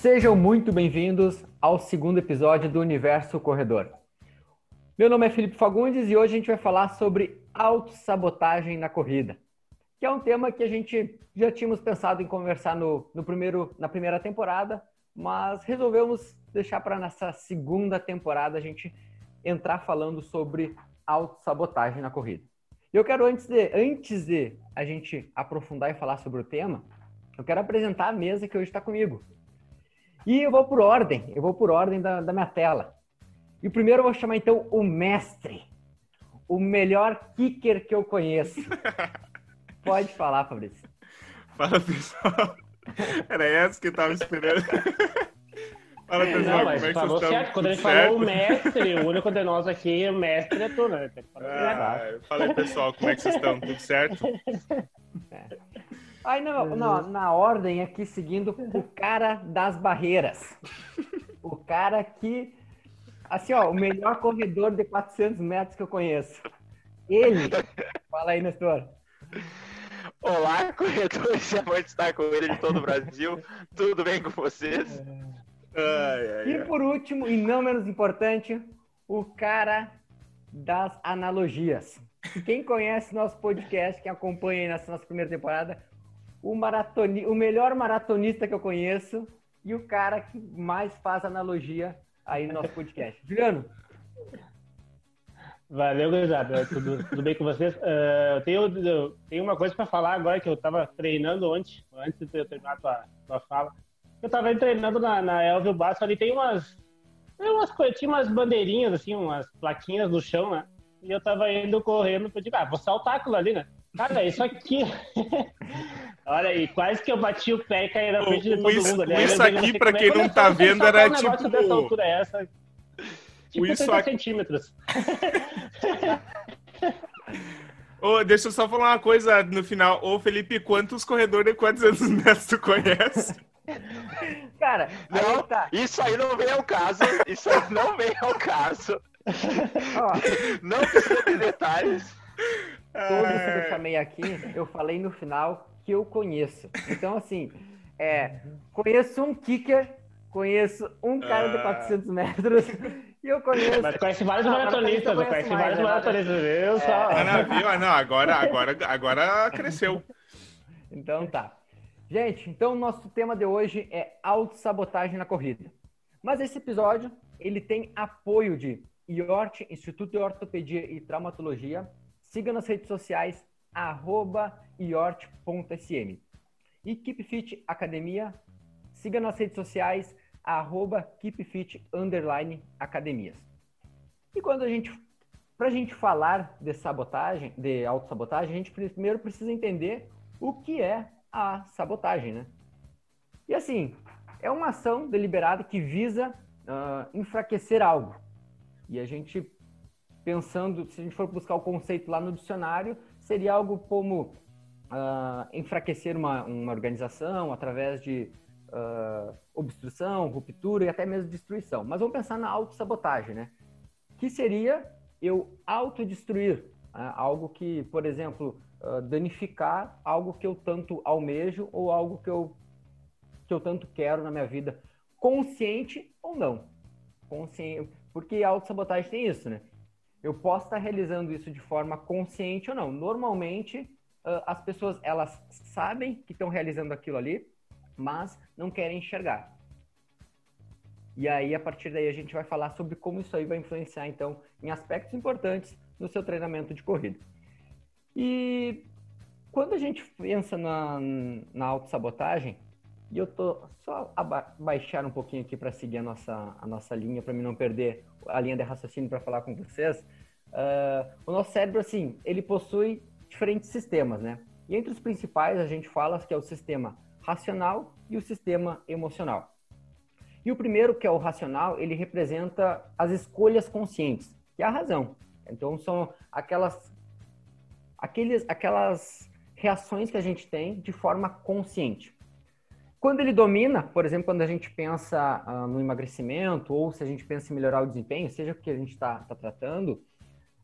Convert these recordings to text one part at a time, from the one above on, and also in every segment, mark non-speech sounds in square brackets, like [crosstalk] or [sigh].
Sejam muito bem-vindos ao segundo episódio do Universo Corredor. Meu nome é Felipe Fagundes e hoje a gente vai falar sobre autossabotagem na corrida, que é um tema que a gente já tínhamos pensado em conversar no, no primeiro, na primeira temporada, mas resolvemos deixar para nessa segunda temporada a gente entrar falando sobre autossabotagem na corrida. Eu quero, antes de, antes de a gente aprofundar e falar sobre o tema, eu quero apresentar a mesa que hoje está comigo. E eu vou por ordem, eu vou por ordem da, da minha tela. E o primeiro eu vou chamar então o mestre, o melhor kicker que eu conheço. [laughs] Pode falar, Fabrício. Fala, pessoal. Era essa que eu tava esperando. Fala, pessoal, Não, mas como é que vocês certo. Quando a gente falou o mestre, o único de nós aqui, o mestre é tu, né? Ah, fala aí, pessoal, como é que vocês estão? Tudo certo? É. Aí não, não, na ordem aqui, seguindo o cara das barreiras. O cara que, assim, ó, o melhor corredor de 400 metros que eu conheço. Ele. Fala aí, Nestor. Olá, corredores, é bom estar com ele de todo o Brasil. [laughs] Tudo bem com vocês? Ai, ai, e por último, e não menos importante, o cara das analogias. Quem conhece nosso podcast, quem acompanha aí nessa nossa primeira temporada, o, maratoni... o melhor maratonista que eu conheço e o cara que mais faz analogia aí no nosso podcast. [laughs] Juliano. Valeu, gurizada. Tudo, tudo bem com vocês? Uh, eu, tenho, eu tenho uma coisa para falar agora que eu estava treinando ontem, antes de eu terminar a tua, tua fala. Eu estava treinando na, na Elvio Basso, ali tem umas, tem umas, tinha umas bandeirinhas, assim, umas plaquinhas no chão, né? E eu estava indo correndo, eu digo, ah, vou saltar aquilo ali, né? Cara, isso aqui. [laughs] Olha aí, quase que eu bati o pé e caí na frente de todo isso, mundo. Né? Isso aqui, pra quem não tá vendo, era um tipo. Dessa altura é essa, tipo isso 30 aqui... centímetros. [laughs] oh, deixa eu só falar uma coisa no final. Ô, Felipe, quantos corredores de quantos anos metros tu conhece? Cara, não, aí tá. isso aí não vem ao caso. Isso aí não vem ao caso. não precisa de detalhes. Todos que eu chamei aqui, eu falei no final que eu conheço. Então, assim, é, conheço um kicker, conheço um cara de 400 ah. metros e eu conheço. Mas conhece vários maratonistas, eu conheço vários né? maratonistas. Eu só. É. Ah, não, viu? Ah, não, agora, agora, agora cresceu. Então tá. Gente, então o nosso tema de hoje é autossabotagem na corrida. Mas esse episódio, ele tem apoio de IORT, Instituto de Ortopedia e Traumatologia, Siga nas redes sociais, arroba iort.sm. E KeepFit Academia, siga nas redes sociais, arroba KeepFit Underline Academias. E quando a gente, para a gente falar de sabotagem, de autossabotagem, a gente primeiro precisa entender o que é a sabotagem, né? E assim, é uma ação deliberada que visa uh, enfraquecer algo. E a gente pensando, se a gente for buscar o conceito lá no dicionário, seria algo como uh, enfraquecer uma, uma organização através de uh, obstrução, ruptura e até mesmo destruição. Mas vamos pensar na autossabotagem, né? Que seria eu autodestruir né? algo que, por exemplo, uh, danificar algo que eu tanto almejo ou algo que eu, que eu tanto quero na minha vida, consciente ou não. Consciente, porque autossabotagem tem isso, né? Eu posso estar realizando isso de forma consciente ou não. Normalmente, uh, as pessoas elas sabem que estão realizando aquilo ali, mas não querem enxergar. E aí, a partir daí, a gente vai falar sobre como isso aí vai influenciar, então, em aspectos importantes no seu treinamento de corrida. E quando a gente pensa na, na autossabotagem, e eu tô só baixar um pouquinho aqui para seguir a nossa, a nossa linha, para mim não perder a linha de raciocínio para falar com vocês. Uh, o nosso cérebro, assim, ele possui diferentes sistemas, né? E entre os principais a gente fala que é o sistema racional e o sistema emocional. E o primeiro, que é o racional, ele representa as escolhas conscientes, que é a razão. Então são aquelas aqueles, aquelas reações que a gente tem de forma consciente. Quando ele domina, por exemplo, quando a gente pensa uh, no emagrecimento ou se a gente pensa em melhorar o desempenho, seja o que a gente está tá tratando,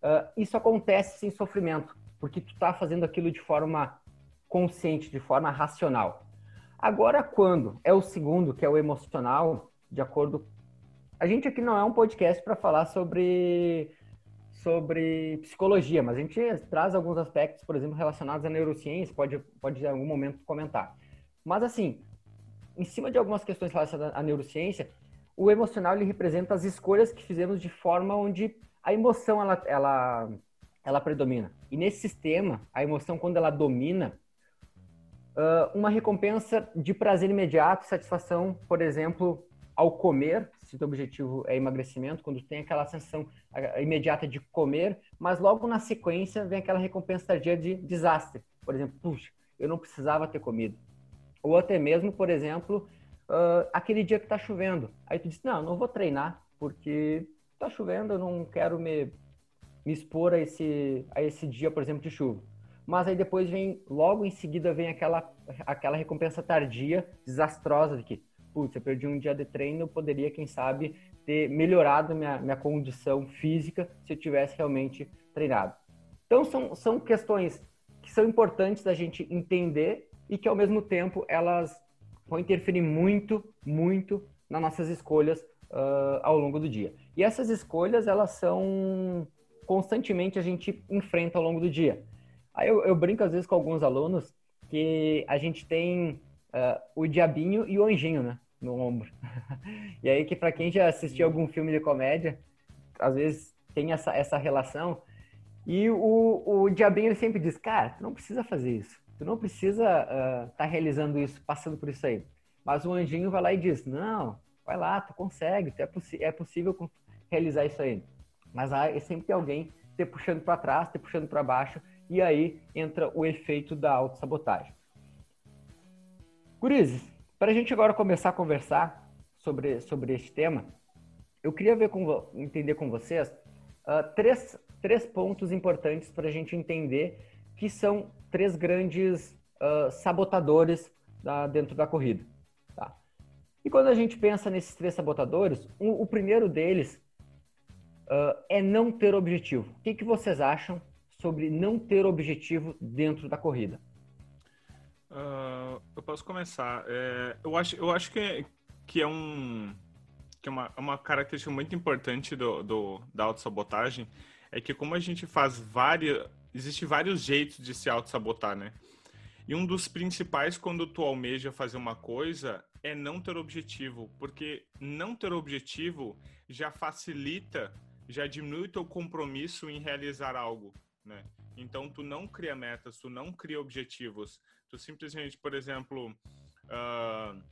uh, isso acontece sem sofrimento, porque tu está fazendo aquilo de forma consciente, de forma racional. Agora, quando é o segundo, que é o emocional, de acordo. A gente aqui não é um podcast para falar sobre sobre psicologia, mas a gente traz alguns aspectos, por exemplo, relacionados à neurociência, pode, pode em algum momento comentar. Mas, assim, em cima de algumas questões relacionadas à neurociência, o emocional ele representa as escolhas que fizemos de forma onde a emoção ela, ela, ela predomina. E nesse sistema, a emoção, quando ela domina, uma recompensa de prazer imediato, satisfação, por exemplo, ao comer, se o objetivo é emagrecimento, quando tem aquela sensação imediata de comer, mas logo na sequência vem aquela recompensa tardia de desastre. Por exemplo, puxa, eu não precisava ter comido. Ou até mesmo, por exemplo, uh, aquele dia que está chovendo. Aí tu diz, não, não vou treinar, porque está chovendo, eu não quero me, me expor a esse, a esse dia, por exemplo, de chuva. Mas aí depois vem, logo em seguida vem aquela, aquela recompensa tardia, desastrosa de que putz, eu perdi um dia de treino, eu poderia, quem sabe, ter melhorado minha, minha condição física se eu tivesse realmente treinado. Então, são, são questões que são importantes da gente entender e que, ao mesmo tempo, elas vão interferir muito, muito nas nossas escolhas uh, ao longo do dia. E essas escolhas, elas são constantemente a gente enfrenta ao longo do dia. Aí eu, eu brinco às vezes com alguns alunos que a gente tem uh, o diabinho e o anjinho, né? no ombro. [laughs] e aí que para quem já assistiu algum filme de comédia, às vezes tem essa, essa relação. E o, o Diabinho ele sempre diz, cara, tu não precisa fazer isso. Tu não precisa estar uh, tá realizando isso, passando por isso aí. Mas o anjinho vai lá e diz, não, vai lá, tu consegue, tu é, é possível realizar isso aí. Mas aí sempre tem alguém te puxando para trás, te puxando para baixo, e aí entra o efeito da autossabotagem. Gurizes, para a gente agora começar a conversar sobre, sobre este tema, eu queria ver com, entender com vocês uh, três, três pontos importantes para a gente entender que são três grandes uh, sabotadores da, dentro da corrida. Tá? E quando a gente pensa nesses três sabotadores, um, o primeiro deles uh, é não ter objetivo. O que, que vocês acham sobre não ter objetivo dentro da corrida? Uh, eu posso começar. É, eu, acho, eu acho que, que é um que é uma, uma característica muito importante do, do, da autossabotagem é que como a gente faz várias... Existem vários jeitos de se autossabotar, né? E um dos principais quando tu almeja fazer uma coisa é não ter objetivo, porque não ter objetivo já facilita, já diminui teu compromisso em realizar algo, né? Então tu não cria metas, tu não cria objetivos, Tu simplesmente, por exemplo, uh,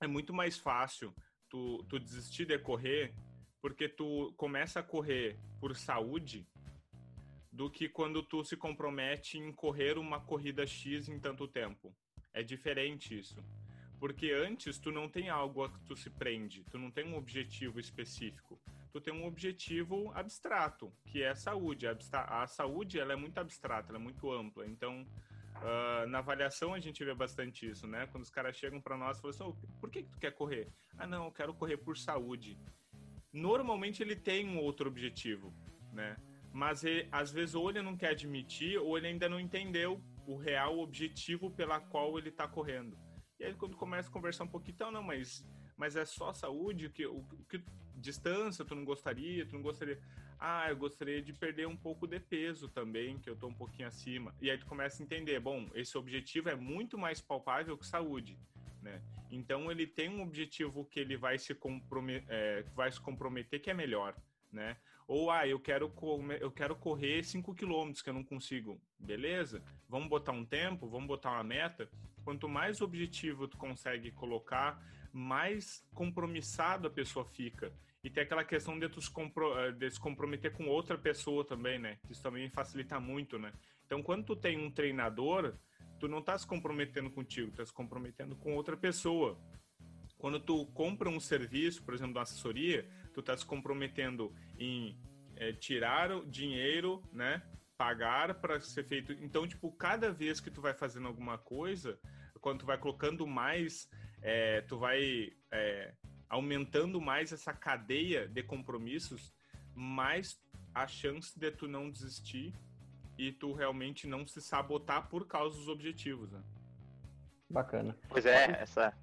é muito mais fácil tu, tu desistir de correr porque tu começa a correr por saúde do que quando tu se compromete em correr uma corrida X em tanto tempo. É diferente isso. Porque antes tu não tem algo a que tu se prende, tu não tem um objetivo específico. Tu tem um objetivo abstrato, que é a saúde. A, saúde ela é muito abstrata, ela é muito ampla. Então, Uh, na avaliação a gente vê bastante isso, né? Quando os caras chegam para nós e falam assim, oh, por que, que tu quer correr? Ah, não, eu quero correr por saúde. Normalmente ele tem um outro objetivo, né? Mas ele, às vezes ou ele não quer admitir ou ele ainda não entendeu o real objetivo pela qual ele está correndo. E aí quando começa a conversar um pouquinho, então, não, mas, mas é só saúde? Que, o, que distância tu não gostaria? Tu não gostaria? ah, eu gostaria de perder um pouco de peso também, que eu tô um pouquinho acima. E aí tu começa a entender, bom, esse objetivo é muito mais palpável que saúde, né? Então ele tem um objetivo que ele vai se, compromet é, vai se comprometer que é melhor, né? Ou, ah, eu quero, eu quero correr 5 quilômetros que eu não consigo. Beleza, vamos botar um tempo, vamos botar uma meta. Quanto mais objetivo tu consegue colocar, mais compromissado a pessoa fica. E tem aquela questão de, tu se, compro, eh, de se comprometer com outra pessoa também, né? Isso também facilita muito, né? Então, quando tu tem um treinador, tu não tá se comprometendo contigo, tu tá se comprometendo com outra pessoa. Quando tu compra um serviço, por exemplo, da assessoria, tu tá se comprometendo em é, tirar o dinheiro, né? Pagar para ser feito. Então, tipo, cada vez que tu vai fazendo alguma coisa, quando tu vai colocando mais, é, tu vai é, aumentando mais essa cadeia de compromissos, mais a chance de tu não desistir e tu realmente não se sabotar por causa dos objetivos. Né? Bacana. Pois é, essa,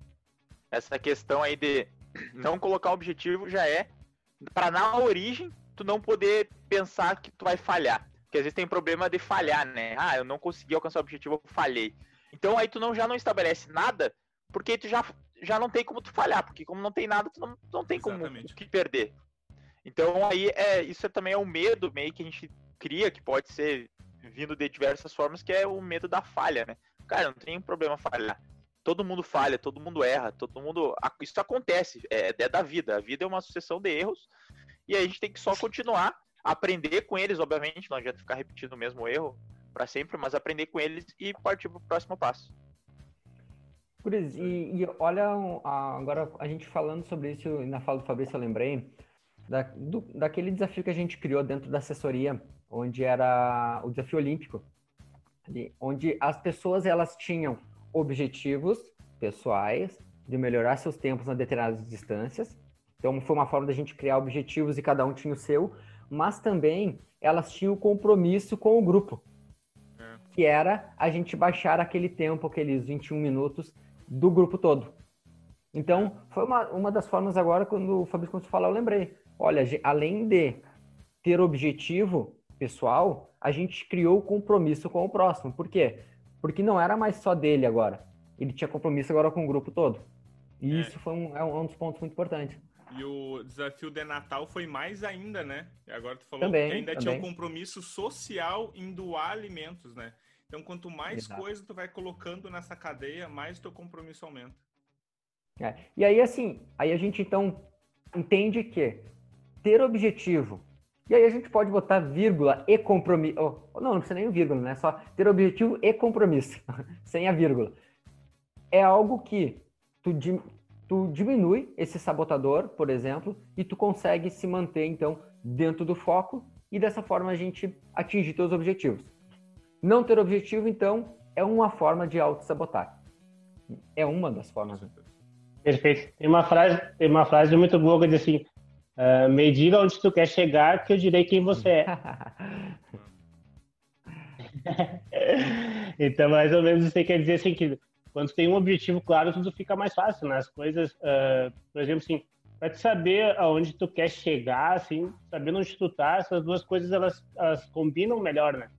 essa questão aí de não colocar objetivo já é para na origem tu não poder pensar que tu vai falhar. Porque às vezes tem problema de falhar, né? Ah, eu não consegui alcançar o objetivo, eu falhei. Então aí tu não, já não estabelece nada, porque tu já, já não tem como tu falhar, porque como não tem nada, tu não, não tem como o que perder. Então aí é, isso é, também é um medo meio que a gente cria, que pode ser vindo de diversas formas, que é o medo da falha, né? Cara, não tem problema falhar. Todo mundo falha, todo mundo erra, todo mundo. Isso acontece, é, é da vida. A vida é uma sucessão de erros e a gente tem que só continuar, aprender com eles, obviamente, não adianta ficar repetindo o mesmo erro para sempre, mas aprender com eles e partir para o próximo passo. Cris, e, e, olha, agora a gente falando sobre isso, na fala do Fabrício eu lembrei da, do, daquele desafio que a gente criou dentro da assessoria, onde era o desafio olímpico, ali, onde as pessoas elas tinham objetivos pessoais de melhorar seus tempos nas determinadas distâncias. Então foi uma forma da gente criar objetivos e cada um tinha o seu, mas também elas tinham o compromisso com o grupo, é. que era a gente baixar aquele tempo, aqueles 21 minutos do grupo todo. Então, foi uma, uma das formas agora, quando o Fabrício começou a falar, eu lembrei. Olha, além de ter objetivo pessoal, a gente criou o compromisso com o próximo. Por quê? Porque não era mais só dele agora. Ele tinha compromisso agora com o grupo todo. E é. isso foi um, é um dos pontos muito importantes. E o desafio de Natal foi mais ainda, né? E agora tu falou também, que ainda também. tinha um compromisso social em doar alimentos, né? Então, quanto mais Exato. coisa tu vai colocando nessa cadeia, mais teu compromisso aumenta. É. E aí, assim, aí a gente então entende que ter objetivo, e aí a gente pode botar vírgula e compromisso. Oh, não, não precisa nem vírgula, né? Só ter objetivo e compromisso, [laughs] sem a vírgula. É algo que tu, tu diminui esse sabotador, por exemplo, e tu consegue se manter, então, dentro do foco, e dessa forma a gente atinge teus objetivos. Não ter objetivo, então, é uma forma de auto-sabotar. É uma das formas. Perfeito. Tem uma frase, tem uma frase muito boa que diz assim: uh, me diga onde tu quer chegar, que eu direi quem você é. [laughs] então, mais ou menos, você quer dizer assim que quando tem um objetivo claro, tudo fica mais fácil, né? As coisas, uh, por exemplo, assim, para te saber aonde tu quer chegar, assim, sabendo onde tu tá, essas duas coisas elas, elas combinam melhor, né?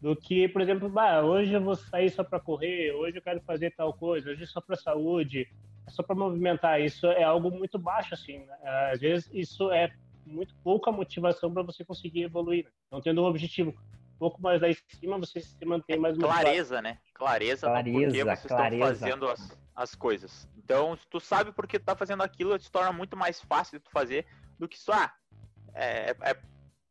Do que, por exemplo, bah, hoje eu vou sair só para correr, hoje eu quero fazer tal coisa, hoje é só para saúde, só para movimentar. Isso é algo muito baixo, assim. Né? Às vezes isso é muito pouca motivação para você conseguir evoluir. Né? Então, tendo um objetivo um pouco mais lá em cima, você se mantém mais motivado. Clareza, né? Clareza, clareza no porquê vocês clareza. estão fazendo as, as coisas. Então, se tu sabe porque tu tá fazendo aquilo, se torna muito mais fácil de tu fazer do que só, ah, é, é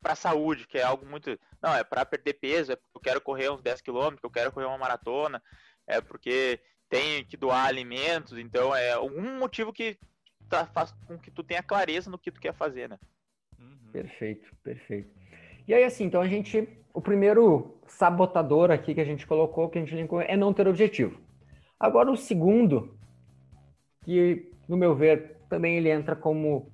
pra saúde, que é algo muito... Não, é para perder peso, é porque eu quero correr uns 10 km, eu quero correr uma maratona, é porque tem que doar alimentos, então é algum motivo que tá, faz com que tu tenha clareza no que tu quer fazer, né? Uhum. Perfeito, perfeito. E aí, assim, então a gente. O primeiro sabotador aqui que a gente colocou, que a gente linkou, é não ter objetivo. Agora, o segundo, que, no meu ver, também ele entra como.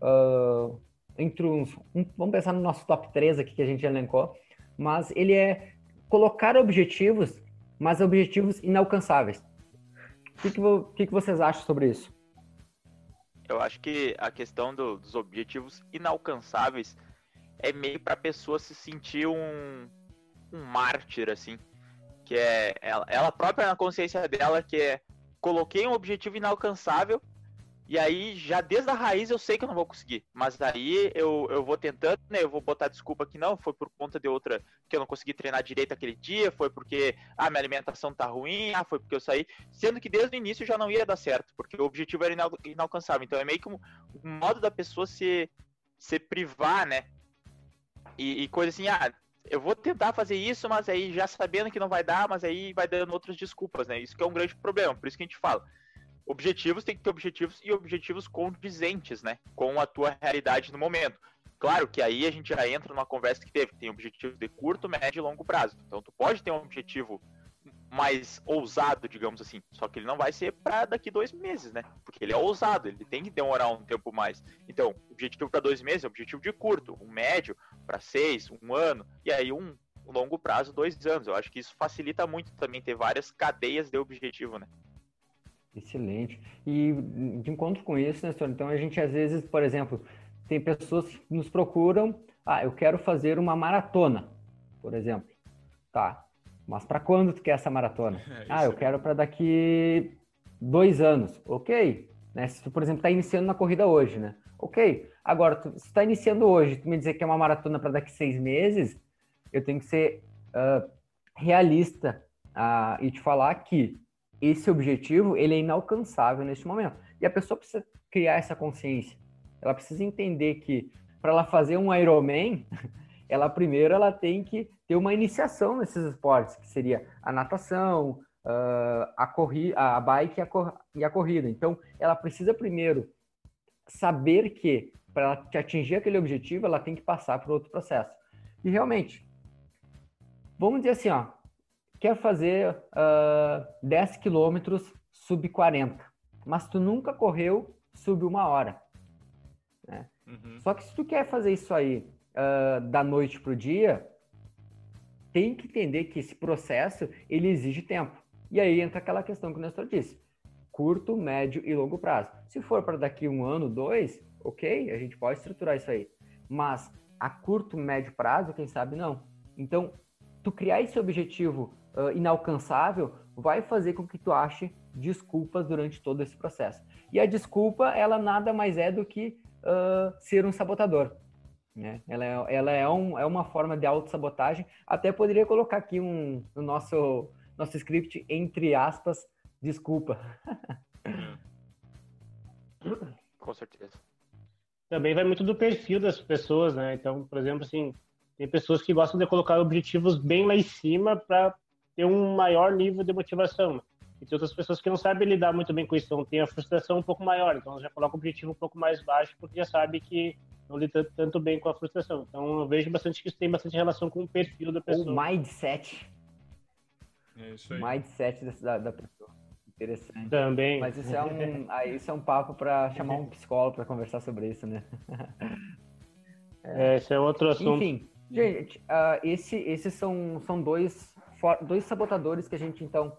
Uh, entre uns. Um, vamos pensar no nosso top 3 aqui que a gente elencou, mas ele é colocar objetivos, mas objetivos inalcançáveis. O que, que, que, que vocês acham sobre isso? Eu acho que a questão do, dos objetivos inalcançáveis é meio para a pessoa se sentir um, um mártir, assim. Que é ela, ela própria na consciência dela, que é coloquei um objetivo inalcançável e aí, já desde a raiz, eu sei que eu não vou conseguir. Mas aí eu, eu vou tentando, né? Eu vou botar desculpa que não, foi por conta de outra, que eu não consegui treinar direito aquele dia, foi porque ah, minha alimentação tá ruim, ah, foi porque eu saí. Sendo que desde o início já não ia dar certo, porque o objetivo era inal inalcançável. Então é meio que um, um modo da pessoa se, se privar, né? E, e coisa assim, ah, eu vou tentar fazer isso, mas aí já sabendo que não vai dar, mas aí vai dando outras desculpas, né? Isso que é um grande problema, por isso que a gente fala objetivos tem que ter objetivos e objetivos condizentes, né? Com a tua realidade no momento. Claro que aí a gente já entra numa conversa que teve, que tem objetivos de curto, médio e longo prazo. Então tu pode ter um objetivo mais ousado, digamos assim. Só que ele não vai ser para daqui dois meses, né? Porque ele é ousado, ele tem que demorar um tempo mais. Então, objetivo para dois meses é objetivo de curto, um médio para seis, um ano, e aí um longo prazo, dois anos. Eu acho que isso facilita muito também ter várias cadeias de objetivo, né? Excelente. E de encontro com isso, Nestor, então a gente às vezes, por exemplo, tem pessoas que nos procuram, ah, eu quero fazer uma maratona, por exemplo. Tá, mas para quando tu quer essa maratona? [laughs] É, ah, eu quero para daqui dois anos. Ok. Né? Se tu, por exemplo, está iniciando na corrida hoje, né? Ok. Agora, tu, se está iniciando hoje, tu me dizer que é uma maratona para daqui seis meses, eu tenho que ser uh, realista uh, e te falar que esse objetivo ele é inalcançável neste momento. E a pessoa precisa criar essa consciência. Ela precisa entender que para ela fazer um Ironman, [laughs] ela primeiro ela tem que ter uma iniciação nesses esportes, que seria a natação, uh, a, corrida, a bike e a, cor a corrida. Então, ela precisa primeiro saber que para atingir aquele objetivo, ela tem que passar por outro processo. E realmente, vamos dizer assim, ó, quer fazer uh, 10 quilômetros sub 40, mas tu nunca correu sub uma hora. Né? Uhum. Só que se tu quer fazer isso aí uh, da noite para o dia, tem que entender que esse processo ele exige tempo. E aí entra aquela questão que o Nestor disse: curto, médio e longo prazo. Se for para daqui um ano, dois, ok, a gente pode estruturar isso aí. Mas a curto, médio prazo, quem sabe não. Então, tu criar esse objetivo uh, inalcançável vai fazer com que tu ache desculpas durante todo esse processo. E a desculpa, ela nada mais é do que uh, ser um sabotador. Né? Ela, é, ela é, um, é uma forma de autossabotagem. Até poderia colocar aqui um, no nosso, nosso script, entre aspas, desculpa. Com certeza. Também vai muito do perfil das pessoas, né? Então, por exemplo, assim, tem pessoas que gostam de colocar objetivos bem lá em cima para ter um maior nível de motivação. E tem outras pessoas que não sabem lidar muito bem com isso, então tem a frustração um pouco maior. Então já coloca o objetivo um pouco mais baixo porque já sabe que não lida tanto bem com a frustração. Então eu vejo bastante que isso tem bastante relação com o perfil da pessoa. O mindset. É isso aí. Mindset da, da pessoa. Interessante. Também. Mas isso é um, [laughs] isso é um papo para chamar um psicólogo para conversar sobre isso, né? [laughs] é, esse é outro assunto. Enfim, gente, uh, esse, esses são, são dois, dois sabotadores que a gente, então,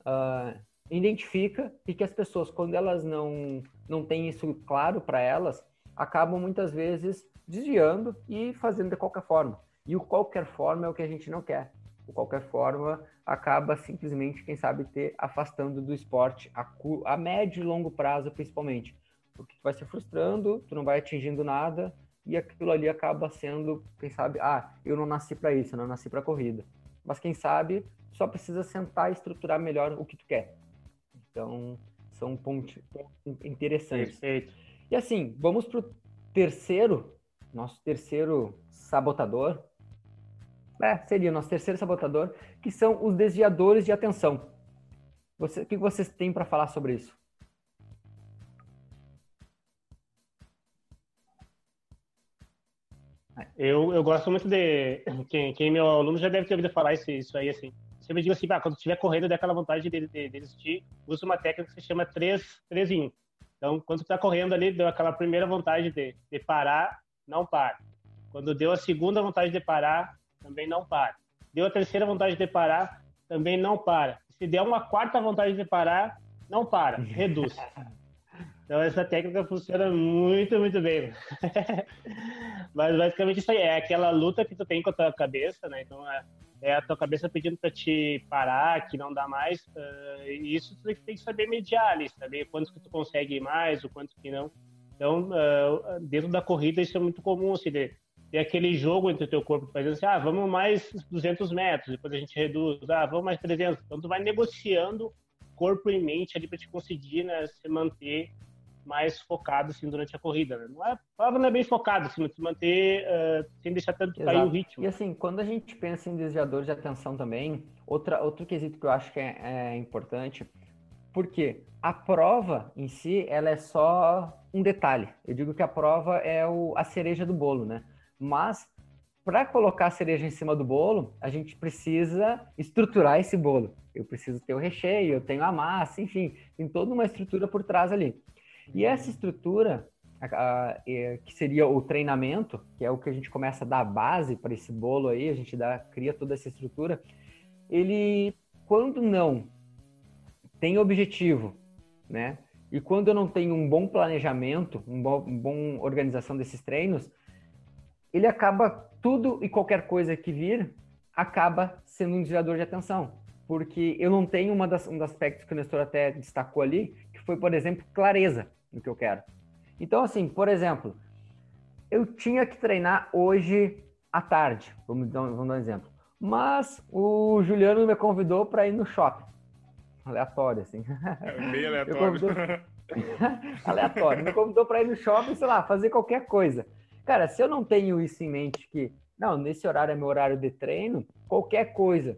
uh, identifica e que as pessoas, quando elas não, não têm isso claro para elas, acabam muitas vezes desviando e fazendo de qualquer forma. E o qualquer forma é o que a gente não quer. O qualquer forma acaba simplesmente, quem sabe, ter afastando do esporte a, a médio e longo prazo, principalmente. Porque tu vai se frustrando, tu não vai atingindo nada e aquilo ali acaba sendo, quem sabe, ah, eu não nasci para isso, eu não nasci para corrida. Mas quem sabe só precisa sentar e estruturar melhor o que tu quer. Então, são pontos interessantes. Perfeito. E assim, vamos para o terceiro, nosso terceiro sabotador. É, seria o nosso terceiro sabotador, que são os desviadores de atenção. Você, o que vocês têm para falar sobre isso? Eu, eu gosto muito de. [laughs] Quem, quem meu aluno já deve ter ouvido falar isso, isso aí, assim sempre digo assim, ah, quando estiver correndo, dá aquela vontade de, de, de desistir, usa uma técnica que se chama 3, 3 em 1. Então, quando tu está correndo ali, deu aquela primeira vontade de, de parar, não para. Quando deu a segunda vontade de parar, também não para. Deu a terceira vontade de parar, também não para. Se der uma quarta vontade de parar, não para, reduz. [laughs] Então essa técnica funciona muito, muito bem. [laughs] Mas basicamente isso aí é aquela luta que tu tem com a tua cabeça, né? Então é, é a tua cabeça pedindo para te parar, que não dá mais. Uh, e isso tu tem que saber mediar ali, saber quanto que tu consegue mais, o quanto que não. Então, uh, dentro da corrida isso é muito comum, assim, de, aquele jogo entre o teu corpo, fazendo assim, ah, vamos mais 200 metros, depois a gente reduz, ah, vamos mais 300. Então tu vai negociando corpo e mente ali para te conseguir, né, se manter mais focado assim durante a corrida. Né? Não é, não é bem focado, assim, se manter uh, sem deixar tanto Exato. cair o ritmo. E assim, quando a gente pensa em desviadores de atenção também, outra, outro quesito que eu acho que é, é importante, porque a prova em si, ela é só um detalhe. Eu digo que a prova é o, a cereja do bolo, né? Mas para colocar a cereja em cima do bolo, a gente precisa estruturar esse bolo. Eu preciso ter o recheio, eu tenho a massa, enfim, tem toda uma estrutura por trás ali. E essa estrutura, que seria o treinamento, que é o que a gente começa a dar base para esse bolo aí, a gente dá, cria toda essa estrutura, ele, quando não tem objetivo, né? E quando eu não tenho um bom planejamento, um bom, um bom organização desses treinos, ele acaba tudo e qualquer coisa que vir acaba sendo um desviador de atenção, porque eu não tenho uma das, um dos aspectos que o Nestor até destacou ali, que foi, por exemplo, clareza no que eu quero. Então, assim, por exemplo, eu tinha que treinar hoje à tarde, vamos dar, vamos dar um exemplo. Mas o Juliano me convidou para ir no shopping. Aleatório, assim. É [laughs] bem aleatório. [laughs] Aleatório. Me convidou para ir no shopping, sei lá, fazer qualquer coisa. Cara, se eu não tenho isso em mente, que, não, nesse horário é meu horário de treino, qualquer coisa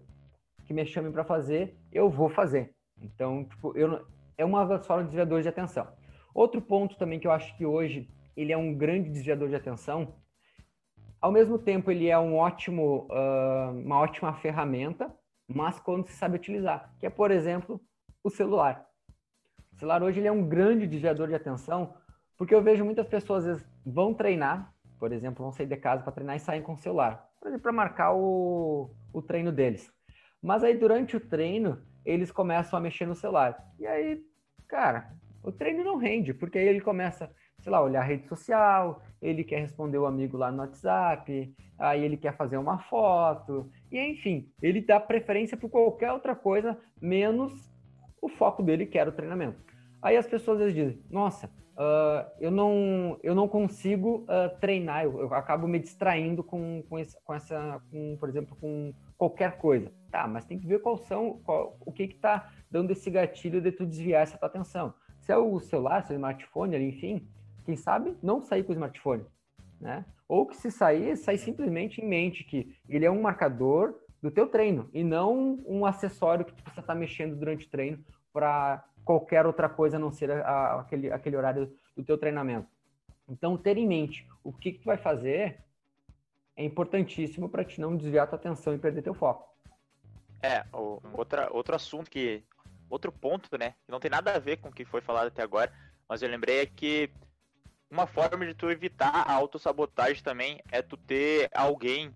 que me chame para fazer, eu vou fazer. Então, tipo, eu, é uma das formas de desviador de atenção. Outro ponto também que eu acho que hoje ele é um grande desviador de atenção, ao mesmo tempo ele é um ótimo, uh, uma ótima ferramenta, mas quando se sabe utilizar, que é, por exemplo, o celular. O celular hoje ele é um grande desviador de atenção, porque eu vejo muitas pessoas às vezes, vão treinar, por exemplo, vão sair de casa para treinar e saem com o celular, por exemplo, para marcar o, o treino deles. Mas aí durante o treino, eles começam a mexer no celular. E aí, cara, o treino não rende, porque aí ele começa, sei lá, olhar a rede social, ele quer responder o amigo lá no WhatsApp, aí ele quer fazer uma foto, e enfim, ele dá preferência por qualquer outra coisa, menos o foco dele, que era o treinamento. Aí as pessoas às vezes dizem, nossa, uh, eu, não, eu não consigo uh, treinar, eu, eu, acabo me distraindo com, com, esse, com essa, com, por exemplo, com qualquer coisa. Tá, mas tem que ver qual são, qual, o que está dando esse gatilho de tu desviar essa tua atenção se é o celular, se é smartphone, enfim, quem sabe não sair com o smartphone, né? Ou que se sair, sair simplesmente em mente que ele é um marcador do teu treino e não um acessório que você está mexendo durante o treino para qualquer outra coisa a não ser a, a, aquele, aquele horário do teu treinamento. Então, ter em mente o que, que tu vai fazer é importantíssimo para te não desviar tua atenção e perder teu foco. É, outra, outro assunto que outro ponto, né, que não tem nada a ver com o que foi falado até agora, mas eu lembrei é que uma forma de tu evitar a autossabotagem também é tu ter alguém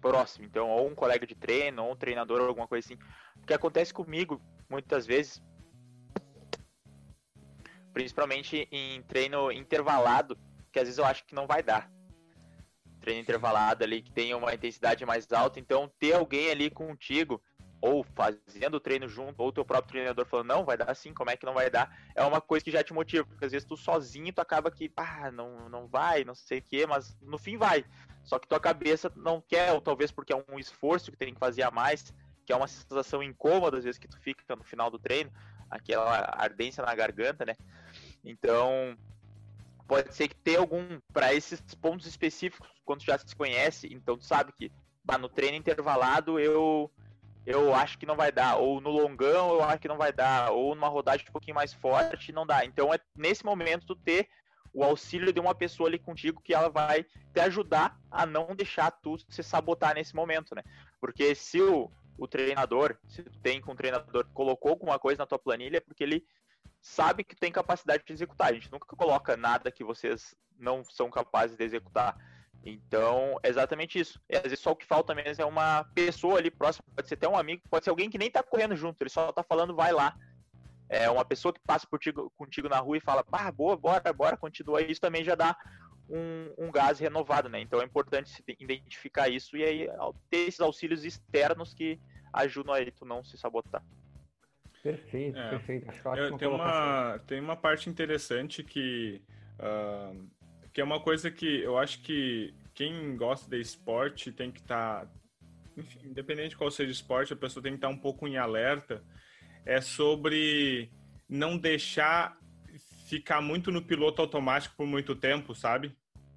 próximo, então, ou um colega de treino, ou um treinador, ou alguma coisa assim. O que acontece comigo, muitas vezes, principalmente em treino intervalado, que às vezes eu acho que não vai dar. Treino intervalado ali que tem uma intensidade mais alta, então ter alguém ali contigo ou fazendo o treino junto, ou teu próprio treinador falando, não, vai dar assim, como é que não vai dar, é uma coisa que já te motiva, porque às vezes tu sozinho, tu acaba que, pá, não, não vai, não sei o que, mas no fim vai. Só que tua cabeça não quer, ou talvez porque é um esforço que tem que fazer a mais, que é uma sensação incômoda, às vezes, que tu fica no final do treino, aquela ardência na garganta, né? Então, pode ser que tenha algum, para esses pontos específicos, quando tu já se conhece, então tu sabe que, bah, no treino intervalado eu eu acho que não vai dar, ou no longão eu acho que não vai dar, ou numa rodagem um pouquinho mais forte não dá. Então é nesse momento tu ter o auxílio de uma pessoa ali contigo que ela vai te ajudar a não deixar tu se sabotar nesse momento, né? Porque se o, o treinador, se tu tem com um treinador colocou alguma coisa na tua planilha, é porque ele sabe que tem capacidade de executar. A gente nunca coloca nada que vocês não são capazes de executar. Então, é exatamente isso. E, às vezes só o que falta mesmo é uma pessoa ali próxima, pode ser até um amigo, pode ser alguém que nem tá correndo junto, ele só tá falando, vai lá. É uma pessoa que passa por ti, contigo na rua e fala, ah, boa, bora, bora, continua. Isso também já dá um, um gás renovado, né? Então é importante identificar isso e aí ter esses auxílios externos que ajudam aí tu não se sabotar. Perfeito, é, perfeito. Acho tem, uma, tem uma parte interessante que uh, que é uma coisa que eu acho que quem gosta de esporte tem que estar, tá, independente de qual seja o esporte, a pessoa tem que estar tá um pouco em alerta, é sobre não deixar ficar muito no piloto automático por muito tempo, sabe?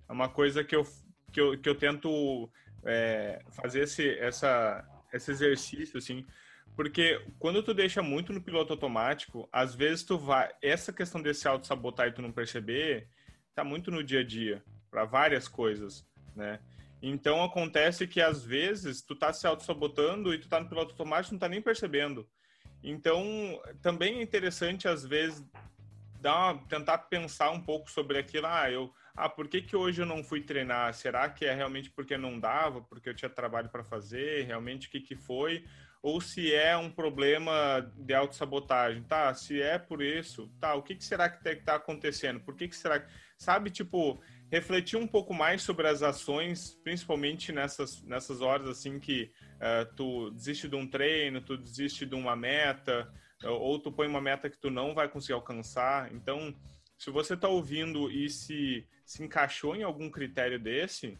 É uma coisa que eu, que eu, que eu tento é, fazer esse, essa, esse exercício, assim, porque quando tu deixa muito no piloto automático, às vezes tu vai. Essa questão desse auto-sabotar e tu não perceber, está muito no dia a dia para várias coisas, né? Então acontece que às vezes tu tá se auto-sabotando e tu tá no piloto automático não tá nem percebendo. Então também é interessante às vezes dar uma, tentar pensar um pouco sobre aquilo. Ah, eu, ah, por que, que hoje eu não fui treinar? Será que é realmente porque não dava, porque eu tinha trabalho para fazer? Realmente o que, que foi? Ou se é um problema de autossabotagem? Tá, se é por isso, tá, o que, que será que está acontecendo? Por que, que será que. Sabe, tipo, refletir um pouco mais sobre as ações, principalmente nessas, nessas horas assim que uh, tu desiste de um treino, tu desiste de uma meta, ou tu põe uma meta que tu não vai conseguir alcançar. Então, se você está ouvindo e se, se encaixou em algum critério desse,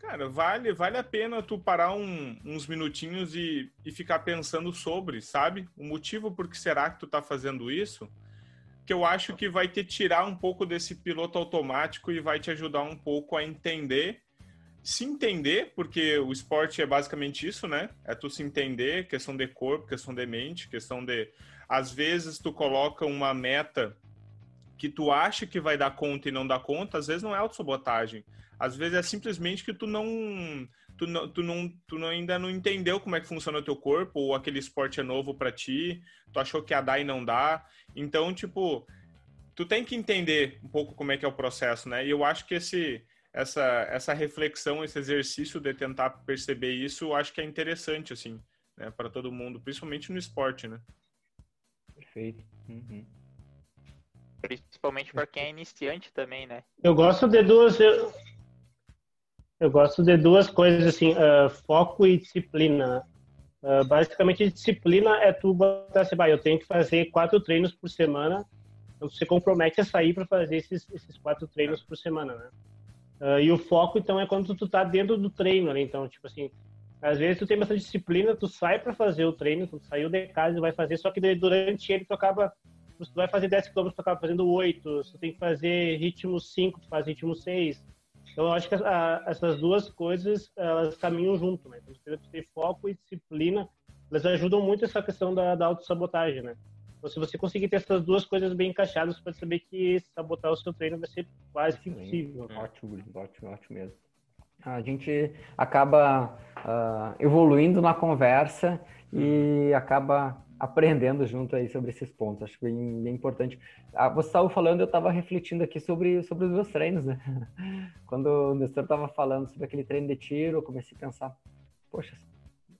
cara, vale, vale a pena tu parar um, uns minutinhos e, e ficar pensando sobre, sabe? O motivo por que será que tu está fazendo isso? Que eu acho que vai te tirar um pouco desse piloto automático e vai te ajudar um pouco a entender se entender, porque o esporte é basicamente isso, né? É tu se entender, questão de corpo, questão de mente, questão de. Às vezes tu coloca uma meta que tu acha que vai dar conta e não dá conta, às vezes não é autossabotagem. Às vezes é simplesmente que tu não, tu não, tu não, tu não, ainda não entendeu como é que funciona o teu corpo, ou aquele esporte é novo para ti, tu achou que ia dar e não dá. Então, tipo, tu tem que entender um pouco como é que é o processo, né? E eu acho que esse, essa, essa reflexão, esse exercício de tentar perceber isso, eu acho que é interessante, assim, né, para todo mundo, principalmente no esporte, né? Perfeito. Uhum. Principalmente para quem é iniciante também, né? Eu gosto de duas. Eu, eu gosto de duas coisas, assim, uh, foco e disciplina. Uh, basicamente, disciplina é tu botar assim, eu tenho que fazer quatro treinos por semana. Então, você compromete a sair para fazer esses, esses quatro treinos por semana, né? Uh, e o foco, então, é quando tu tá dentro do treino, né? Então, tipo assim, às vezes tu tem bastante disciplina, tu sai para fazer o treino, tu saiu de casa e vai fazer, só que durante ele tu acaba tu vai fazer 10 km, tu acaba fazendo 8. Se tu tem que fazer ritmo 5, tu faz ritmo 6. Então, eu acho que a, essas duas coisas, elas caminham junto, né? Então, você ter foco e disciplina, elas ajudam muito essa questão da, da autossabotagem, né? Então, se você conseguir ter essas duas coisas bem encaixadas, você pode saber que sabotar o seu treino vai ser quase que impossível. Ótimo, ótimo, ótimo mesmo. A gente acaba uh, evoluindo na conversa e acaba aprendendo junto aí sobre esses pontos. Acho bem, bem importante. Ah, você estava falando, eu estava refletindo aqui sobre, sobre os meus treinos, né? [laughs] Quando o Nestor estava falando sobre aquele treino de tiro, eu comecei a pensar, poxa,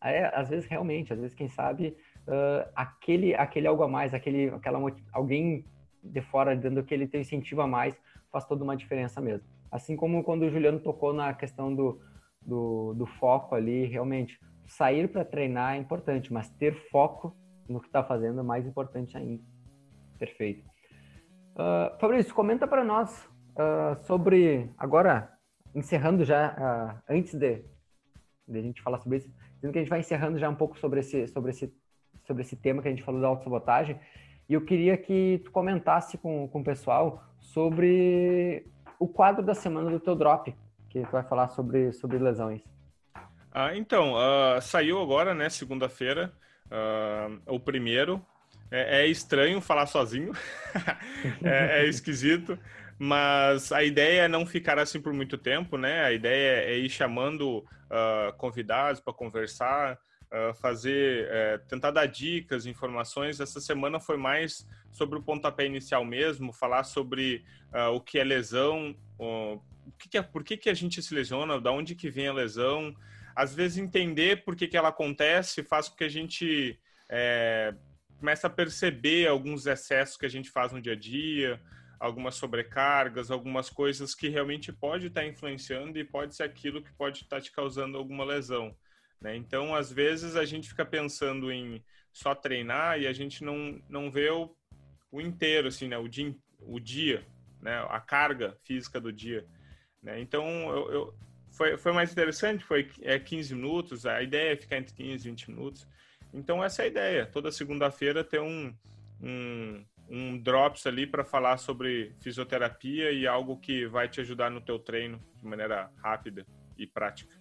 é, às vezes realmente, às vezes, quem sabe, uh, aquele, aquele algo a mais, aquele, aquela, alguém de fora dando aquele teu incentivo a mais, faz toda uma diferença mesmo. Assim como quando o Juliano tocou na questão do, do, do foco ali, realmente, sair para treinar é importante, mas ter foco no que está fazendo é mais importante ainda. Perfeito. Uh, Fabrício, comenta para nós uh, sobre, agora, encerrando já, uh, antes de, de a gente falar sobre isso, dizendo que a gente vai encerrando já um pouco sobre esse, sobre esse, sobre esse tema que a gente falou da autossabotagem, e eu queria que tu comentasse com, com o pessoal sobre o quadro da semana do teu drop, que tu vai falar sobre, sobre lesões. Ah, então, uh, saiu agora, né, segunda-feira, Uh, o primeiro. É, é, estranho falar sozinho, [laughs] é, é, esquisito, mas a ideia é não ficar assim por muito tempo, né? A ideia é ir chamando uh, convidados para conversar, uh, fazer, uh, tentar dar dicas, informações. Essa semana foi mais sobre o pontapé inicial mesmo, falar sobre o que é lesão, o que, que é, por que, que a gente se lesiona, da onde que vem a lesão, às vezes entender por que, que ela acontece faz com que a gente é, comece a perceber alguns excessos que a gente faz no dia a dia, algumas sobrecargas, algumas coisas que realmente pode estar influenciando e pode ser aquilo que pode estar te causando alguma lesão. Né? Então, às vezes, a gente fica pensando em só treinar e a gente não, não vê o, o inteiro, assim, né? o, dia, o dia, né? a carga física do dia. Né? Então, eu, eu foi, foi mais interessante, foi é, 15 minutos, a ideia é ficar entre 15 e 20 minutos. Então, essa é a ideia. Toda segunda-feira ter um, um, um drops ali para falar sobre fisioterapia e algo que vai te ajudar no teu treino de maneira rápida e prática.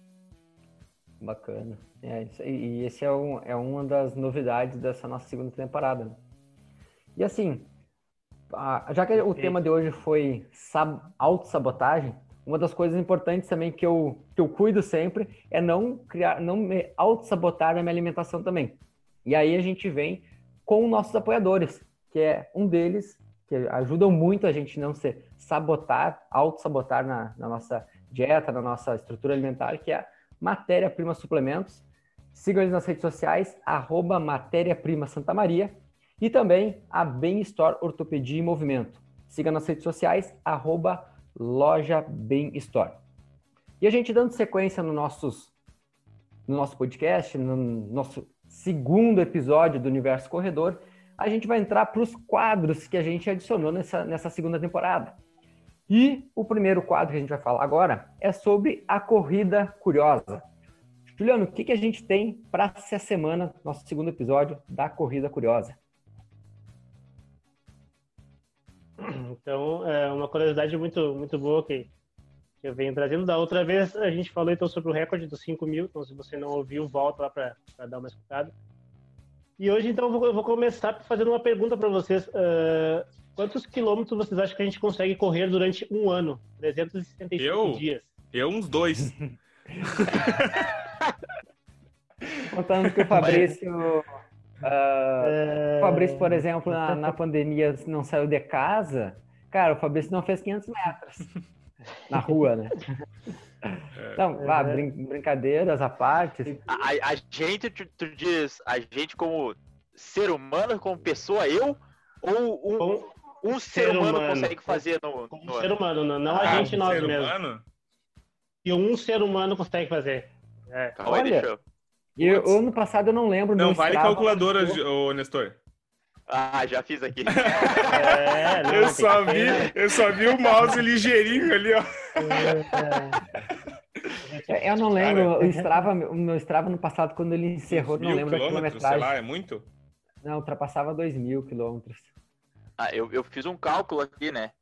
Bacana. É, e esse é, um, é uma das novidades dessa nossa segunda temporada. Né? E assim, já que o tema de hoje foi autossabotagem, uma das coisas importantes também que eu, que eu cuido sempre é não criar, não me auto-sabotar na minha alimentação também. E aí a gente vem com nossos apoiadores, que é um deles, que ajudam muito a gente não se sabotar, auto-sabotar na, na nossa dieta, na nossa estrutura alimentar, que é a Matéria-Prima Suplementos. Sigam eles nas redes sociais, arroba Matéria Prima Santa Maria e também a Bem Store Ortopedia e Movimento. Siga nas redes sociais, arroba Loja Bem Store. E a gente dando sequência no, nossos, no nosso podcast, no nosso segundo episódio do Universo Corredor, a gente vai entrar para os quadros que a gente adicionou nessa, nessa segunda temporada. E o primeiro quadro que a gente vai falar agora é sobre a corrida curiosa. Juliano, o que, que a gente tem para essa semana, nosso segundo episódio da Corrida Curiosa? Então, é uma curiosidade muito, muito boa que, eu venho trazendo. Da outra vez, a gente falou então sobre o recorde dos 5 mil. Então, se você não ouviu, volta lá para dar uma escutada. E hoje, então, eu vou, eu vou começar fazendo uma pergunta para vocês. Uh, quantos quilômetros vocês acham que a gente consegue correr durante um ano? 365 eu? dias. Eu, uns dois. [laughs] Contando que o Fabrício. Uh, é... O Fabrício, por exemplo, na, [laughs] na pandemia não saiu de casa. Cara, o Fabrício não fez 500 metros na rua, né? É. Então, vá, é. brin brincadeiras à parte. A, a, gente, tu, tu, diz, a gente como ser humano, como pessoa, eu? Ou um, um ser, ser humano, humano, consegue fazer no. Como no ser humano, não, não ah, a gente, um nós mesmos. Humano? E um ser humano consegue fazer. É. Calma Olha, deixa eu... Eu, ano passado eu não lembro. Não vale Strava, calculadora, ô Nestor. Ah, já fiz aqui. [laughs] É, não, eu, só vi, eu só vi o mouse ligeirinho ali, ó. É, eu não lembro, o Strava, o meu Strava no passado, quando ele encerrou, não lembro da quilometragem. Sei lá, é muito? Não, ultrapassava 2 mil quilômetros. Ah, eu, eu fiz um cálculo aqui, né?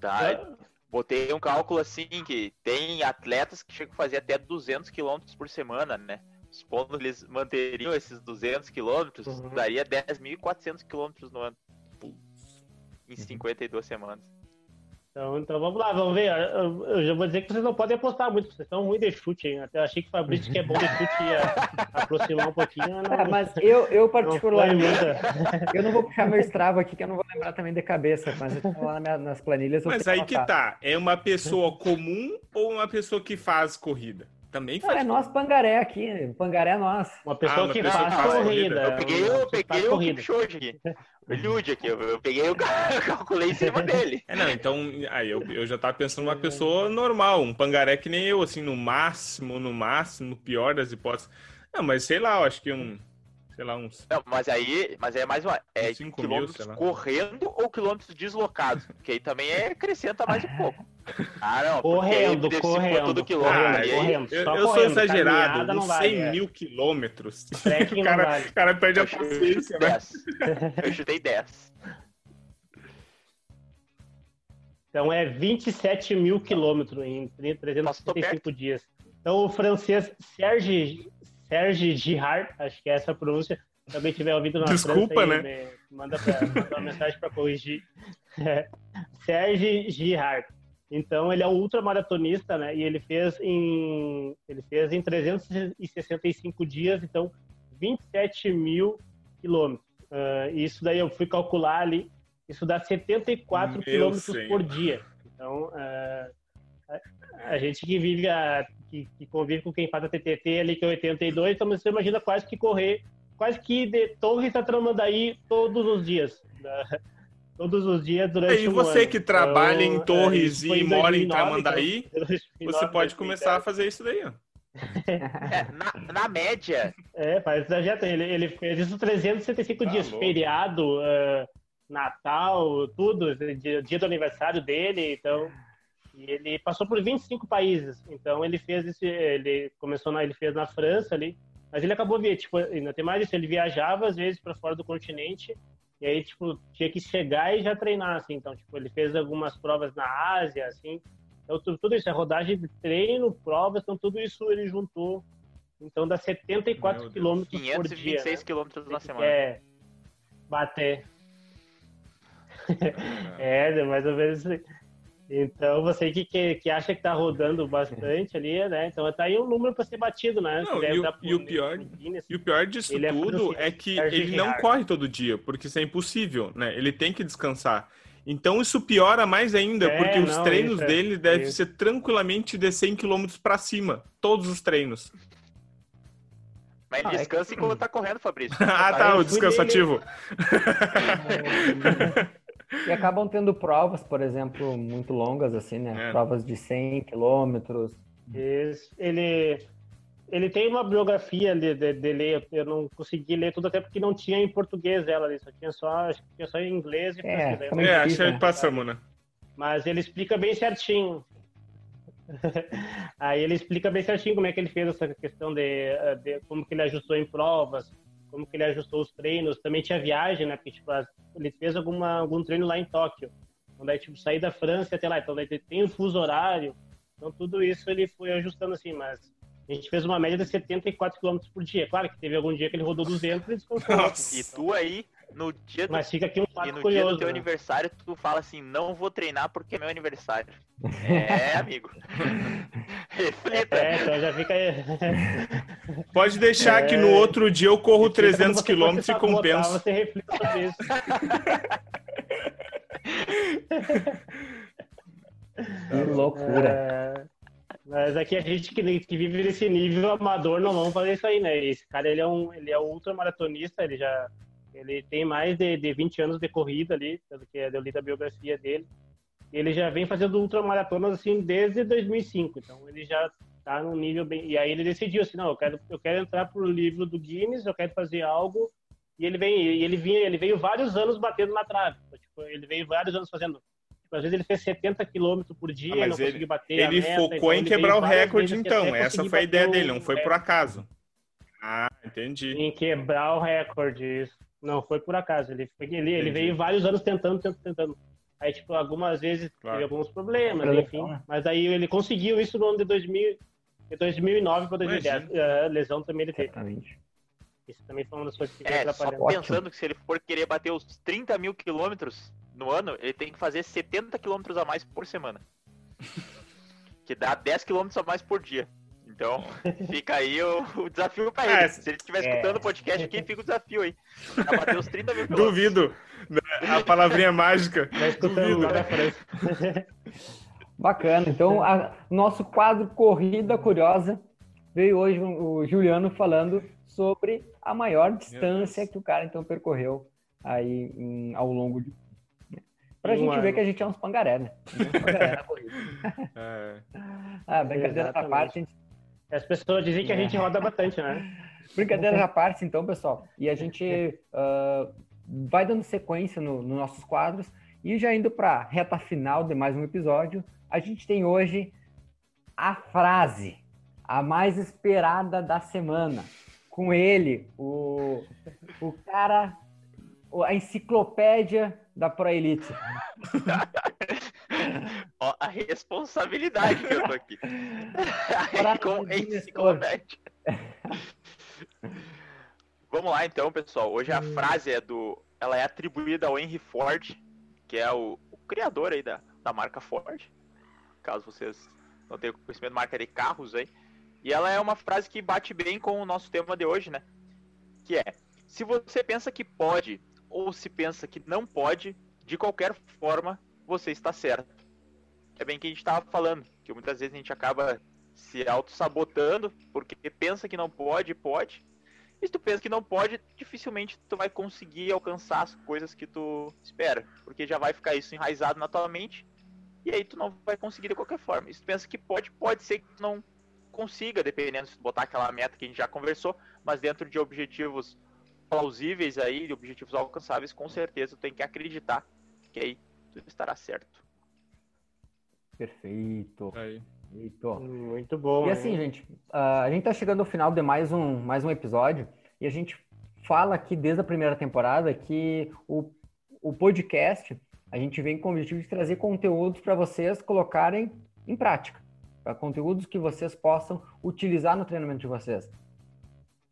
Tá, botei um cálculo assim que tem atletas que chegam a fazer até 200 quilômetros por semana, né? Supondo que eles manteriam esses 200 quilômetros, uhum. daria 10.400 quilômetros no ano. Em 52 semanas. Então, então vamos lá, vamos ver. Eu, eu, já vou dizer que vocês não podem apostar muito, vocês estão muito de chute, hein? Até achei que o Fabrício, que é bom de chute, ia aproximar um pouquinho. Não, é, mas eu, eu particularmente, não eu não vou puxar meu Strava aqui, que eu não vou lembrar também de cabeça, mas eu lá nas planilhas. Mas aí que tá, é uma pessoa comum ou uma pessoa que faz corrida? Também faz. Não, é nós pangaré aqui, pangaré é nós. Uma pessoa, ah, uma que, pessoa faz que faz corrida. Eu peguei, eu peguei o Kipchoge aqui. O Lude aqui, eu, eu peguei, [laughs] eu calculei em cima dele. É, não, então, aí eu, eu já tava pensando numa pessoa normal, um pangaré que nem eu, assim, no máximo, no máximo, no pior das hipóteses. Não, mas sei lá, eu acho que um, sei lá, uns. Não, mas aí, mas aí é mais uma. É quilômetros mil, correndo ou quilômetros deslocados? Que aí também é, acrescenta mais um pouco. Ah, não. Correndo, correndo. Todo quilômetro, ah, aí, correndo. Eu, eu sou exagerado, uns 100 vale, é. mil quilômetros. [laughs] O cara, vale. cara perde eu a paciência, né? Eu chutei 10. Então é 27 mil quilômetros em 365 dias. Então o francês Serge, Serge Girard, acho que é essa a pronúncia, também tiver ouvido na Desculpa, França, né? manda, pra, manda uma mensagem para corrigir. [laughs] É, Serge Girard. Então ele é um ultramaratonista, né? E ele fez em ele fez em 365 dias, então 27 mil quilômetros. Uh, isso daí eu fui calcular ali, isso dá 74 Meu quilômetros senhor. por dia. Então uh, a, a, gente que vive a, que, que, convive com quem faz a TTT ali que é 82, então você imagina quase que correr, quase que de Torres a Tramandaí todos os dias. Né? Todos os dias durante E você um que trabalha então, em Torres é, e mora em Tramandaí, [laughs] você pode começar a fazer isso daí, ó. [laughs] É, na, na, média. É, faz trajeto. Ele, ele fez isso 365 tá dias, louco. feriado, uh, Natal, tudo, dia, dia, do aniversário dele, então. E ele passou por 25 países. Então ele fez esse. Ele começou na, ele fez na França ali. Mas ele acabou via, tipo, ainda tem mais isso, ele viajava às vezes para fora do continente e aí, tipo, tinha que chegar e já treinar, assim. Então, tipo, ele fez algumas provas na Ásia, assim. Então, tudo, tudo isso, é rodagem de treino, provas, então tudo isso ele juntou. Então, dá 74 quilômetros por dia. 526 né? quilômetros na semana. É, bater. [laughs] é, mais ou menos assim. Então, você que, que, que, acha que tá rodando bastante ali, né? Então, tá aí um número para ser batido, né? Não, e, o, e, o pior, e o pior disso é tudo é, que ele não corre todo dia, porque isso é impossível, né? Ele tem que descansar. Então isso piora mais ainda, É, porque os não, treinos isso é- dele devem ser tranquilamente de 100 km para cima. Todos os treinos. Mas Ah, é que- descansa enquanto tá correndo, Fabrício. [laughs] ah, tá, o fui descansativo. [laughs] E acabam tendo provas, por exemplo, muito longas, assim, né? É. Provas de 100 quilômetros. Ele, ele tem uma biografia de, de, de ler, eu não consegui ler tudo até porque não tinha em português ela ali, só tinha só, acho que tinha só em inglês e É, É, difícil, acho que né? passamos, né? Mas ele explica bem certinho. [laughs] Aí ele explica bem certinho como é que ele fez essa questão de, de como que ele ajustou em provas, como que ele ajustou os treinos. Também tinha viagem, né? Porque tipo, ele fez alguma, algum treino lá em Tóquio. Então daí, tipo, sair da França até lá. Então daí tem o fuso horário. Então tudo isso ele foi ajustando assim, mas a gente fez uma média de 74 km por dia. Claro que teve algum dia que ele rodou 200 e descansou. Nossa. E tu aí, no dia do, Mas fica aqui um e fato no dia curioso. do teu né? aniversário, tu fala assim, não vou treinar porque é meu aniversário. [laughs] É, amigo. [laughs] Reflita. É, então já fica aí. [laughs] Pode deixar que no É. outro dia eu corro Quando 300 você for km se e compenso. Você reflita sobre isso. [laughs] Que loucura. É, Mas aqui a gente que, que vive nesse nível amador não vamos fazer isso aí, né? Esse cara ele é um ele é um ultramaratonista, ele já ele tem mais de, de 20 anos de corrida ali, pelo que eu li da biografia dele. Ele já vem fazendo ultramaratonas assim desde 2005, então ele já tá num nível bem. E aí ele decidiu assim, não, eu quero eu quero entrar pro livro do Guinness, eu quero fazer algo. E ele vem e ele vinha ele veio vários anos batendo na trave. Tipo, ele veio vários anos fazendo Tipo, às vezes ele fez 70 km por dia, Ah, mas não ele- conseguiu bater. a Ele meta, focou então em ele quebrar o recorde, então. Essa foi a ideia dele, não foi por recorde. acaso. Ah, entendi. Em quebrar o recorde, isso. Não foi por acaso. Ele, ele, ele veio vários anos tentando, tentando, tentando. Aí, tipo, algumas vezes Claro. teve alguns problemas, enfim. né? Mas aí ele conseguiu isso no ano de 2000, de 2009 para 2010. A lesão também ele teve. Exatamente. Isso também foi uma das coisas que É, só atrapalhando. Ótimo. pensando que se ele for querer bater os 30 mil quilômetros no ano, ele tem que fazer 70 quilômetros a mais por semana. [laughs] Que dá 10 quilômetros a mais por dia. Então, fica aí o, o desafio pra ele. É. Se ele estiver É. escutando o podcast aqui, fica o desafio aí. Pra bater os 30 mil quilômetros. Duvido. [laughs] A palavrinha mágica. Tá escutando Duvido. lá. [laughs] Bacana. Então, a- nosso quadro Corrida Curiosa veio hoje o Juliano falando sobre a maior distância que o cara então percorreu aí em- ao longo de. Pra Em um gente ver ano. que a gente é uns pangaré, né? A [laughs] é uns pangaré na corrida. É. [laughs] Ah, brincadeira à Exatamente. parte, a gente As pessoas dizem que a gente roda bastante, né? [laughs] Brincadeiras à parte, então, pessoal. E a gente ah, vai dando sequência no- nos nossos quadros. E já indo para a reta final de mais um episódio, a gente tem hoje a frase, a mais esperada da semana. Com ele, o, o cara, a enciclopédia da Pro Elite. [laughs] Ó, a responsabilidade que eu tô aqui. [laughs] [laughs] Com enciclopédia. Vamos lá então, pessoal. Hoje Hum. a frase é do. Ela é atribuída ao Henry Ford, que é o, o criador aí da, da marca Ford. Caso vocês não tenham conhecimento de marca de carros aí. E ela é uma frase que bate bem com o nosso tema de hoje, né? Que é: se você pensa que pode ou se pensa que não pode, de qualquer forma, você está certo. É bem que a gente estava falando, que muitas vezes a gente acaba se auto-sabotando porque pensa que não pode, pode. E se tu pensa que não pode, dificilmente tu vai conseguir alcançar as coisas que tu espera, porque já vai ficar isso enraizado na tua mente e aí tu não vai conseguir de qualquer forma. Se tu pensa que pode, pode ser que tu não consiga, dependendo se tu botar aquela meta que a gente já conversou, mas dentro de objetivos plausíveis aí, de objetivos alcançáveis, com certeza tu tem que acreditar que aí tu estará certo. Perfeito. Aí. Perfeito. Muito bom. E assim, gente, ah, a gente tá chegando ao final de mais um, mais um episódio e a gente fala aqui desde a primeira temporada que o, o podcast a gente vem com o objetivo de trazer conteúdos para vocês colocarem em prática, pra conteúdos que vocês possam utilizar no treinamento de vocês.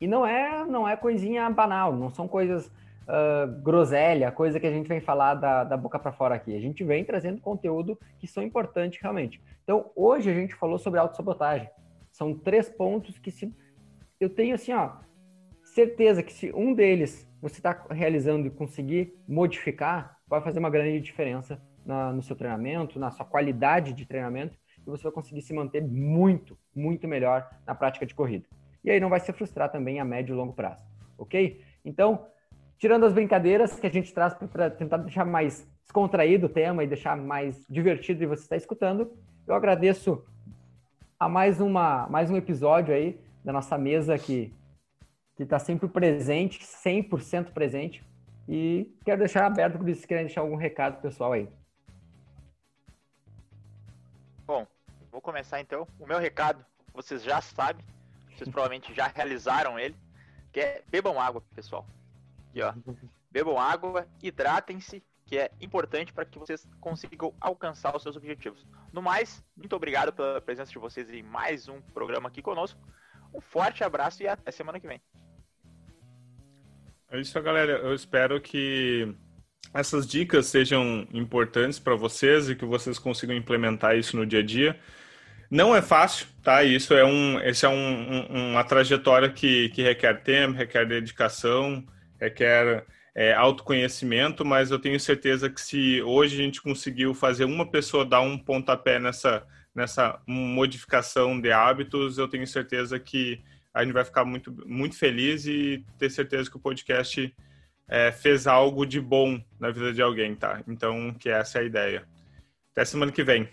E não é, não é coisinha banal, não são coisas ah, groselha, coisa que a gente vem falar da, da boca para fora aqui. A gente vem trazendo conteúdo que são importantes realmente. Então, hoje a gente falou sobre autossabotagem. São três pontos que se eu tenho assim, ó, certeza que se um deles você está realizando e conseguir modificar, vai fazer uma grande diferença na, no seu treinamento, na sua qualidade de treinamento, e você vai conseguir se manter muito, muito melhor na prática de corrida. E aí não vai se frustrar também a médio e longo prazo, ok? Então, tirando as brincadeiras que a gente traz para tentar deixar mais descontraído o tema e deixar mais divertido e você está escutando, eu agradeço a mais, uma, mais um episódio aí da nossa mesa que está sempre presente, 100% presente. E quero deixar aberto para vocês querem deixar algum recado pessoal aí. Bom, vou começar então. O meu recado, vocês já sabem, vocês provavelmente já realizaram ele, que é bebam água, pessoal. Aqui, ó. Bebam água, hidratem-se, que é importante para que vocês consigam alcançar os seus objetivos. No mais, muito obrigado pela presença de vocês em mais um programa aqui conosco. Um forte abraço e até semana que vem. É isso, galera. Eu espero que essas dicas sejam importantes para vocês e que vocês consigam implementar isso no dia a dia. Não é fácil, tá? Isso é um, esse é um, um, uma trajetória que, que requer tempo, requer dedicação, requer é, autoconhecimento, mas eu tenho certeza que se hoje a gente conseguiu fazer uma pessoa dar um pontapé nessa, nessa modificação de hábitos, eu tenho certeza que a gente vai ficar muito, muito feliz e ter certeza que o podcast é, fez algo de bom na vida de alguém, tá? Então, que essa é a ideia. Até semana que vem.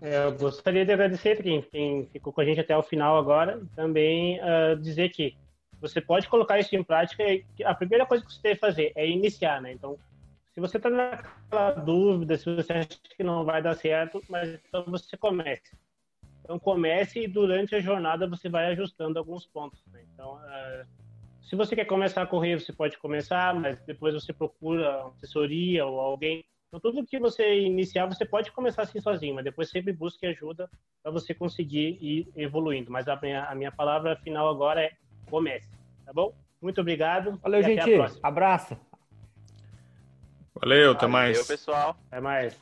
É, eu gostaria de agradecer quem, quem, ficou com a gente até o final agora. Também uh, dizer que você pode colocar isso em prática. A primeira coisa que você tem que fazer é iniciar, né? Então, se você está naquela dúvida, se você acha que não vai dar certo, mas então você comece. Então comece e durante a jornada você vai ajustando alguns pontos. Né? Então, uh, se você quer começar a correr, você pode começar, mas depois você procura assessoria ou alguém. Então tudo que você iniciar, você pode começar assim sozinho, mas depois sempre busque ajuda para você conseguir ir evoluindo. Mas a minha, a minha palavra final agora é comece, tá bom? Muito obrigado. Valeu, gente. Abraço. Valeu, até mais. Valeu, pessoal. Até mais.